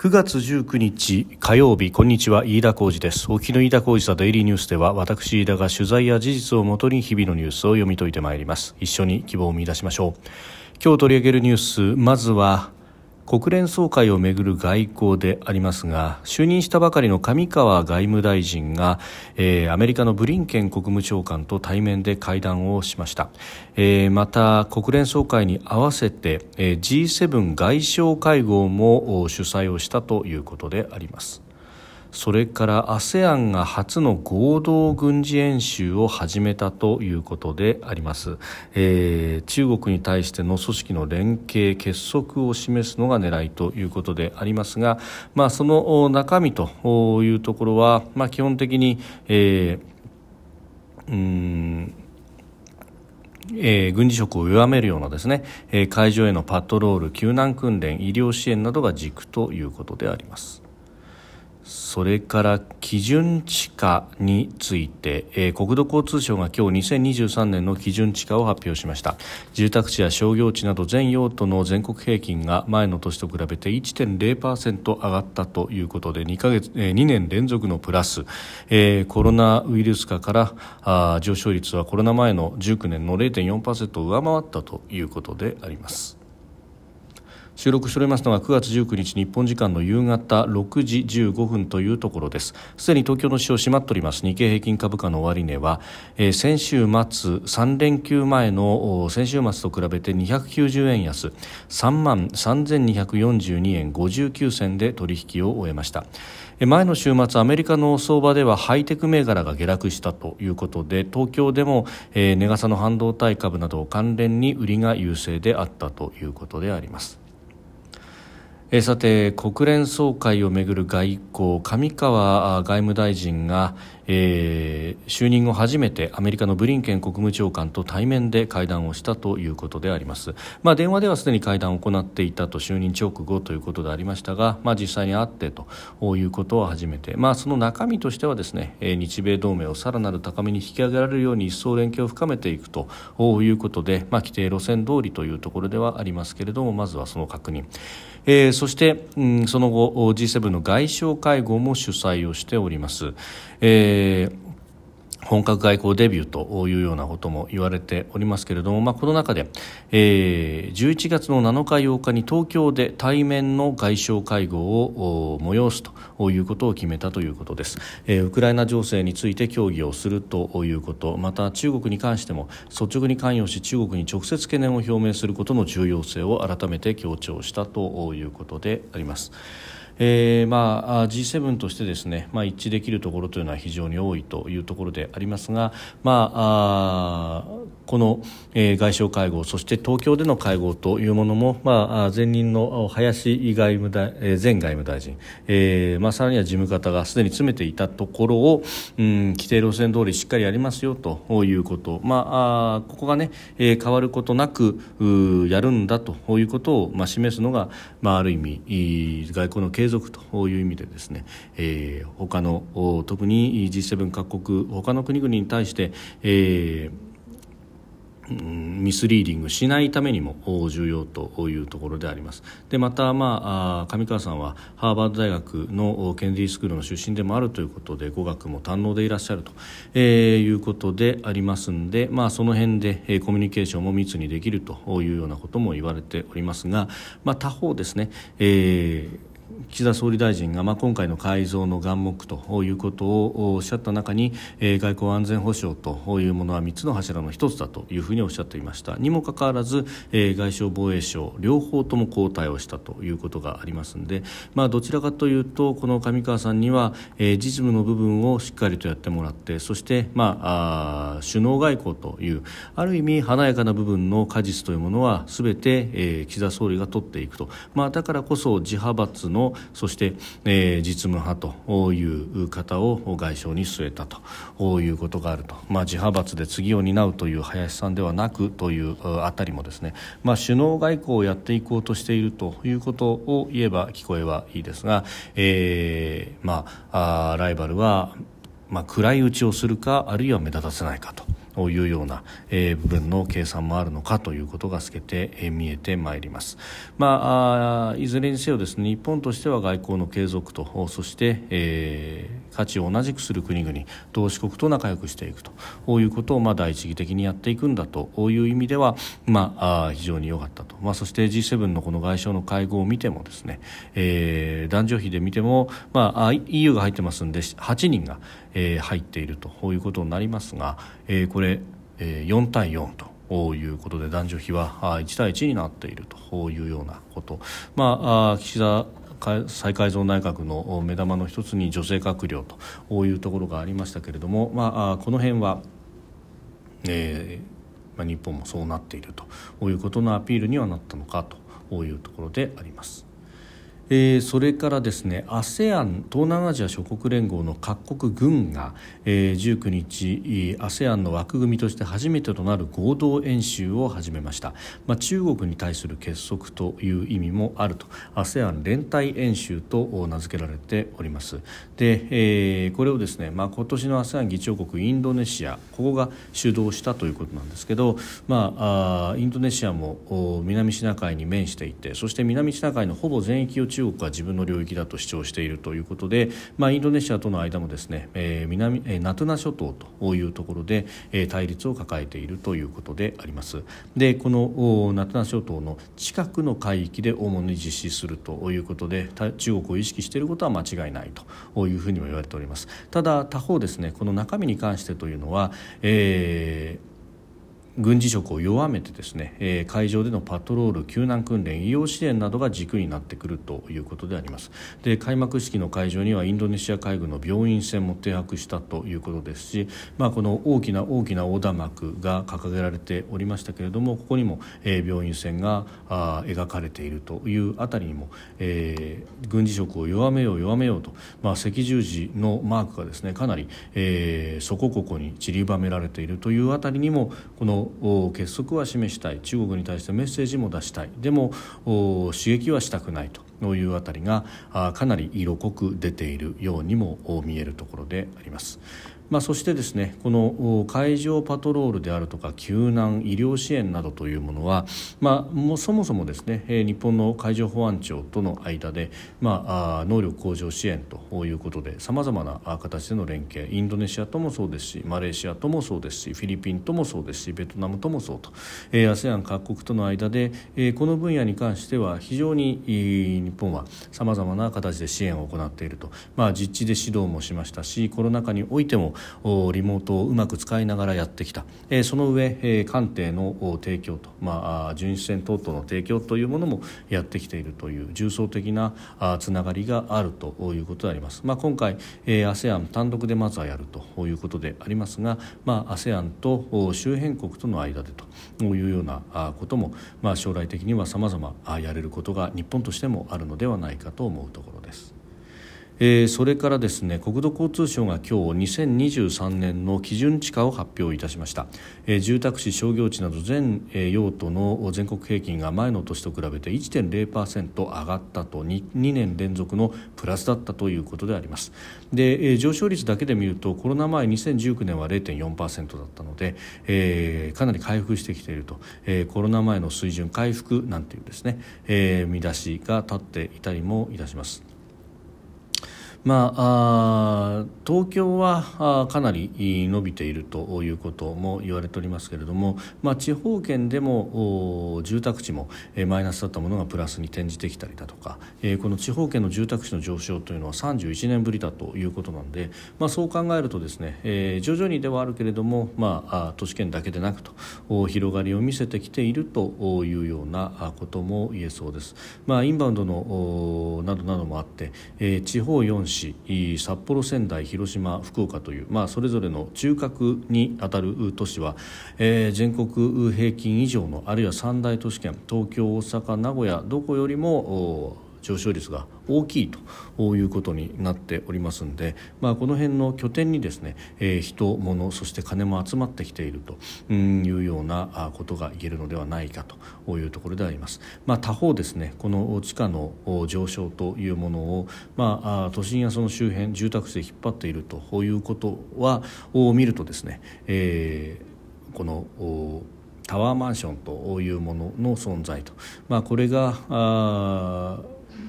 9月19日火曜日こんにちは飯田浩二です。沖の飯田浩二さデイリーニュースでは私飯田が取材や事実をもとに日々のニュースを読み解いてまいります。一緒に希望を見出しましょう。今日取り上げるニュースまずは国連総会をめぐる外交でありますが就任したばかりの上川外務大臣が、えー、アメリカのブリンケン国務長官と対面で会談をしました、えー、また国連総会に合わせて、えー、G7 外相会合も主催をしたということであります。それから ASEAN が初の合同軍事演習を始めたということであります、えー、中国に対しての組織の連携結束を示すのが狙いということでありますが、まあ、その中身というところは、まあ、基本的に、えー、うんえー、軍事色を弱めるようなですね、えー、海上へのパトロール救難訓練医療支援などが軸ということであります。それから基準地価について、えー、国土交通省が今日2023年の基準地価を発表しました。住宅地や商業地など全用途の全国平均が前の年と比べて1.0%上がったということで2ヶ月、えー、2年連続のプラス、えー、コロナウイルス化からあ上昇率はコロナ前の19年の0.4%を上回ったということであります。収録しておりますのが9月19日日本時間の夕方6時15分というところです。すでに東京の市場閉まっております。日経平均株価の終値は、えー、先週末3連休前の先週末と比べて290円安3万3242円59銭で取引を終えました。前の週末アメリカの相場ではハイテク銘柄が下落したということで東京でも、えー、値傘の半導体株など関連に売りが優勢であったということであります。えさて国連総会をめぐる外交上川外務大臣が、えー、就任後初めてアメリカのブリンケン国務長官と対面で会談をしたということであります、まあ、電話ではすでに会談を行っていたと就任直後ということでありましたが、まあ、実際に会ってということは初めて、まあ、その中身としてはですね日米同盟をさらなる高みに引き上げられるように一層連携を深めていくということで、まあ、規定路線通りというところではありますけれどもまずはその確認、えー、そして、うん、その後 G7 の外相会合も主催をしております。えー本格外交デビューというようなことも言われておりますけれども、まあ、この中で、えー、11月の7日8日に東京で対面の外相会合を催すということを決めたということです、えー、ウクライナ情勢について協議をするということまた中国に関しても率直に関与し中国に直接懸念を表明することの重要性を改めて強調したということであります。えーまあ、G7 としてですね、まあ、一致できるところというのは非常に多いというところでありますが、まあ、あこの、えー、外相会合そして東京での会合というものも、まあ、前任の林外務大、え、前外務大臣、えーまあ、さらには事務方がすでに詰めていたところを、うん、規定路線通りしっかりやりますよということ、まあ、あここがね、えー、変わることなくやるんだということを、まあ、示すのが、まあ、ある意味外交の継続続という意味でですね、えー、他の特に G7 各国他の国々に対して、えーミスリーディングしないためにも重要というところであります。でまた、まあ、上川さんはハーバード大学のケネディスクールの出身でもあるということで語学も堪能でいらっしゃると、えー、いうことでありますので、まあ、その辺で、えコミュニケーションも密にできるというようなことも言われておりますが、まあ、他方ですね、えー岸田総理大臣が、まあ、今回の改造の眼目ということをおっしゃった中に、えー、外交安全保障というものは3つの柱の1つだというふうにおっしゃっていました。にもかかわらず、えー、外相防衛省両方とも交代をしたということがありますので、まあ、どちらかというとこの上川さんには、えー、実務の部分をしっかりとやってもらってそして、まあ、あ首脳外交というある意味華やかな部分の果実というものはすべて、えー、岸田総理が取っていくと、まあ、だからこそ自派閥のそして、えー、実務派という方を外相に据えたということがあると、まあ、自派閥で次を担うという林さんではなくというあたりもですね、まあ、首脳外交をやっていこうとしているということを言えば聞こえはいいですが、えーまあ、ライバルは、まあ、暗い打ちをするかあるいは目立たせないかと。いうような、えー、部分の計算もあるのかということが透けて、えー、見えてまいります。まあ、いずれにせよですね日本としては外交の継続とそして、えー、価値を同じくする国々同志国と仲良くしていくと。こういうことを、まあ、第一義的にやっていくんだと。いう意味では、まあ、非常に良かったと、まあ、そして G7 のこの外相の会合を見てもですね、えー、男女比で見ても、まあ、EU が入ってますんで8人が、えー、入っていると。いうことになりますが、えー、これ、えー、4対4と。いうことで男女比は1対1になっていると。いうようなこと、まあ、岸田再改造内閣の目玉の一つに女性閣僚というところがありましたけれども、まあ、この辺は、えーまあ、日本もそうなっているということのアピールにはなったのかというところであります。えー、それからですね ASEAN 東南アジア諸国連合の各国軍が、えー、19日 ASEAN の枠組みとして初めてとなる合同演習を始めました、まあ、中国に対する結束という意味もあると。ASEAN 連帯演習と名付けられております。で、えー、これをですね、まあ、今年の ASEAN 議長国インドネシアここが主導したということなんですけど、まあ、あインドネシアも南シナ海に面していてそして南シナ海のほぼ全域を中中国は自分の領域だと主張しているということで、まあ、インドネシアとの間もですね、えー、南、えー、ナトゥナ諸島というところで、えー、対立を抱えているということであります。でこのナトゥナ諸島の近くの海域で主に実施するということで中国を意識していることは間違いないというふうにも言われております。ただ他方ですねこの中身に関してというのは、えー軍事色を弱めてですね、えー、海上でのパトロール救難訓練医療支援などが軸になってくるということであります。で開幕式の会場にはインドネシア海軍の病院船も停泊したということですし、まあ、この大きな大きな横断幕が掲げられておりましたけれどもここにも、えー、病院船があ描かれているというあたりにも、えー、軍事色を弱めよう弱めようと、まあ、赤十字のマークがですねかなり、えー、そこここに散りばめられているというあたりにもこの結束は示したい中国に対してメッセージも出したいでも刺激はしたくないというあたりがかなり色濃く出ているようにも見えるところであります。まあ、そしてですねこの海上パトロールであるとか救難医療支援などというものは、まあ、もうそもそもですね日本の海上保安庁との間で、まあ、能力向上支援ということでさまざまな形での連携インドネシアともそうですしマレーシアともそうですしフィリピンともそうですしベトナムともそうと ASEAN 各国との間でこの分野に関しては非常に日本はさまざまな形で支援を行っていると、まあ、実地で指導もしましたしコロナ禍においてもリモートをうまく使いながらやってきた、えその上、え艦艇の提供と、まあ、巡視船等々の提供というものもやってきているという重層的なあつながりがあるということであります、まあ、今回、え ASEAN 単独でまずはやるということでありますが、まあ、ASEAN と周辺国との間でというようなことも、まあ、将来的にはさまざまやれることが日本としてもあるのではないかと思うところです。えー、それからですね国土交通省が今日2023年の基準地価を発表いたしました、えー、住宅地商業地など全、えー、用途の全国平均が前の年と比べて1.0%上がったと 2, 2年連続のプラスだったということであります。で、えー、上昇率だけで見るとコロナ前2019年は0.4%だったので、えー、かなり回復してきていると、えー、コロナ前の水準回復なんていうですね、えー、見出しが立っていたりもいたします。まあ、あ東京はかなり伸びているということも言われておりますけれども、まあ、地方圏でも住宅地もマイナスだったものがプラスに転じてきたりだとかこの地方圏の住宅地の上昇というのは31年ぶりだということなので、まあ、そう考えるとですね、え徐々にではあるけれども、まあ、都市圏だけでなくと広がりを見せてきているというようなことも言えそうです。まあ、インバウンドのなどなどもあって、え地方4市札幌仙台広島福岡という、まあ、それぞれの中核にあたる都市は、えー、全国平均以上のあるいは三大都市圏東京大阪名古屋どこよりも上昇率が大きいということになっておりますので、まあ、この辺の拠点にですね、えー、人物そして金も集まってきているというようなことが言えるのではないかというところであります、まあ、他方ですねこの地価の上昇というものを、まあ、都心やその周辺住宅地で引っ張っているということはを見るとですね、えーこのタワーマンションというものの存在と、まあ、これがあ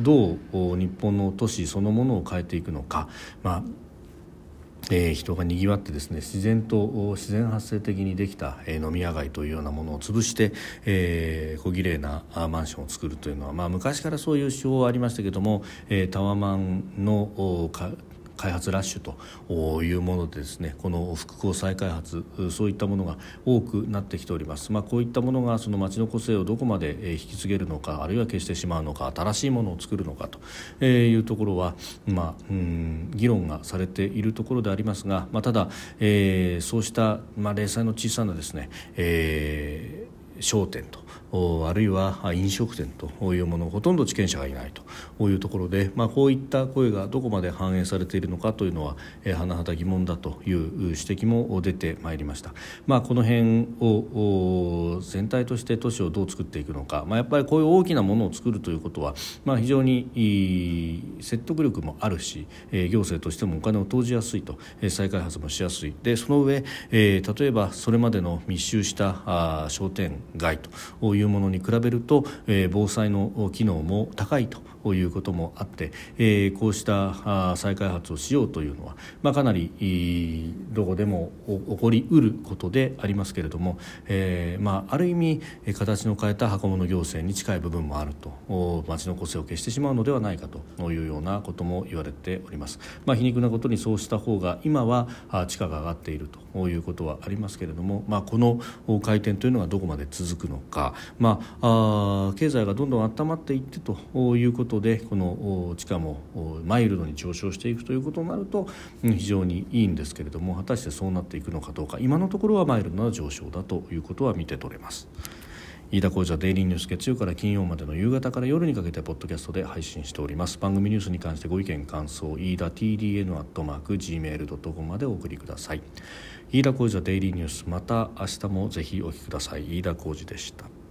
どう日本の都市そのものを変えていくのか、まあえー、人がにぎわってですね自然と自然発生的にできた、えー、飲み屋街というようなものを潰して、えー、小綺麗なマンションを作るというのは、まあ、昔からそういう手法はありましたけども、えー、タワマンの開発ラッシュというものでですねこの復興再開発そういったものが多くなってきております、まあ、こういったものがその町の個性をどこまで引き継げるのかあるいは消してしまうのか新しいものを作るのかというところは、まあ、うん議論がされているところでありますが、まあ、ただ、えー、そうした、まあ、零細の小さなですね、えー、商店とあるいは飲食店というものほとんど地権者がいないと。いうところで、まあ、こういった声がどこまで反映されているのかというのは甚だ疑問だという指摘も出てまいりました、まあ、この辺を全体として都市をどう作っていくのか、まあ、やっぱりこういう大きなものを作るということは、まあ、非常に説得力もあるし行政としてもお金を投じやすいと再開発もしやすい。でその上例えばそれまでの密集した商店街といういうものに比べると、えー、防災の機能も高いとということもあって、えー、こうした再開発をしようというのは、まあ、かなりどこでも起こりうることでありますけれども、えーまあ、ある意味形の変えた箱物行政に近い部分もあると町の個性を消してしまうのではないかというようなことも言われております、まあ、皮肉なことにそうした方が今は地価が上がっているということはありますけれども、まあ、この回転というのがどこまで続くのか、まあ、あ経済がどんどん温まっていってということことでこの地価もマイルドに上昇していくということになると非常にいいんですけれども果たしてそうなっていくのかどうか今のところはマイルドな上昇だということは見て取れます。飯田浩司はデイリーニュース月曜から金曜までの夕方から夜にかけてポッドキャストで配信しております。番組ニュースに関してご意見感想飯田 TDN アットマーク Gmail.com までお送りください。飯田浩司はデイリーニュースまた明日もぜひお聞きください。飯田浩司でした。